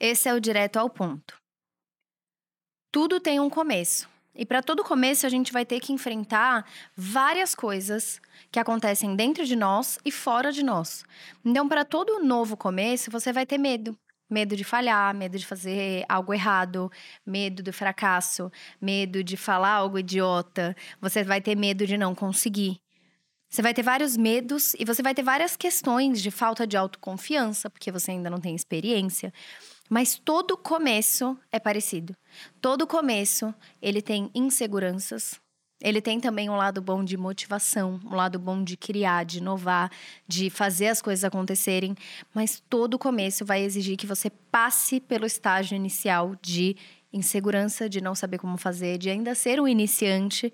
esse é o direto ao ponto. Tudo tem um começo. E para todo começo, a gente vai ter que enfrentar várias coisas que acontecem dentro de nós e fora de nós. Então, para todo novo começo, você vai ter medo. Medo de falhar, medo de fazer algo errado, medo do fracasso, medo de falar algo idiota. Você vai ter medo de não conseguir. Você vai ter vários medos e você vai ter várias questões de falta de autoconfiança, porque você ainda não tem experiência. Mas todo começo é parecido. Todo começo, ele tem inseguranças. Ele tem também um lado bom de motivação, um lado bom de criar, de inovar, de fazer as coisas acontecerem. Mas todo começo vai exigir que você passe pelo estágio inicial de insegurança, de não saber como fazer, de ainda ser um iniciante.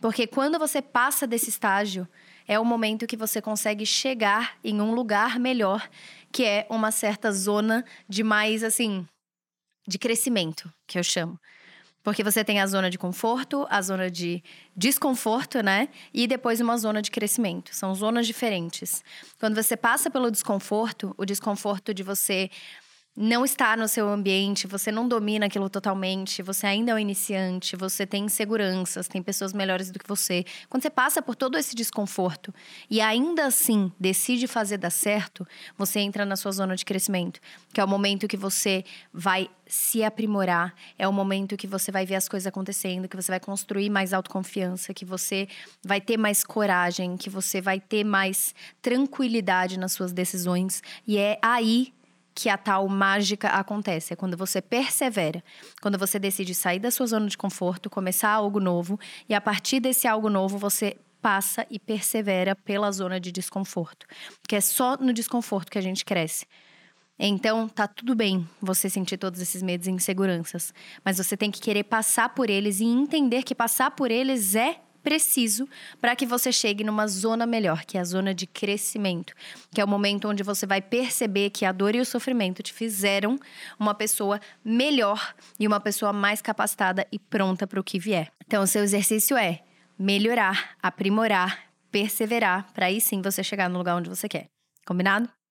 Porque quando você passa desse estágio, é o momento que você consegue chegar em um lugar melhor, que é uma certa zona de mais assim, de crescimento, que eu chamo. Porque você tem a zona de conforto, a zona de desconforto, né? E depois uma zona de crescimento. São zonas diferentes. Quando você passa pelo desconforto, o desconforto de você não está no seu ambiente, você não domina aquilo totalmente, você ainda é um iniciante, você tem inseguranças, tem pessoas melhores do que você. Quando você passa por todo esse desconforto e ainda assim decide fazer dar certo, você entra na sua zona de crescimento, que é o momento que você vai se aprimorar, é o momento que você vai ver as coisas acontecendo, que você vai construir mais autoconfiança, que você vai ter mais coragem, que você vai ter mais tranquilidade nas suas decisões, e é aí que a tal mágica acontece. É quando você persevera, quando você decide sair da sua zona de conforto, começar algo novo e a partir desse algo novo você passa e persevera pela zona de desconforto, que é só no desconforto que a gente cresce. Então, tá tudo bem você sentir todos esses medos e inseguranças, mas você tem que querer passar por eles e entender que passar por eles é preciso para que você chegue numa zona melhor, que é a zona de crescimento, que é o momento onde você vai perceber que a dor e o sofrimento te fizeram uma pessoa melhor e uma pessoa mais capacitada e pronta para o que vier. Então, o seu exercício é melhorar, aprimorar, perseverar, para aí sim você chegar no lugar onde você quer. Combinado?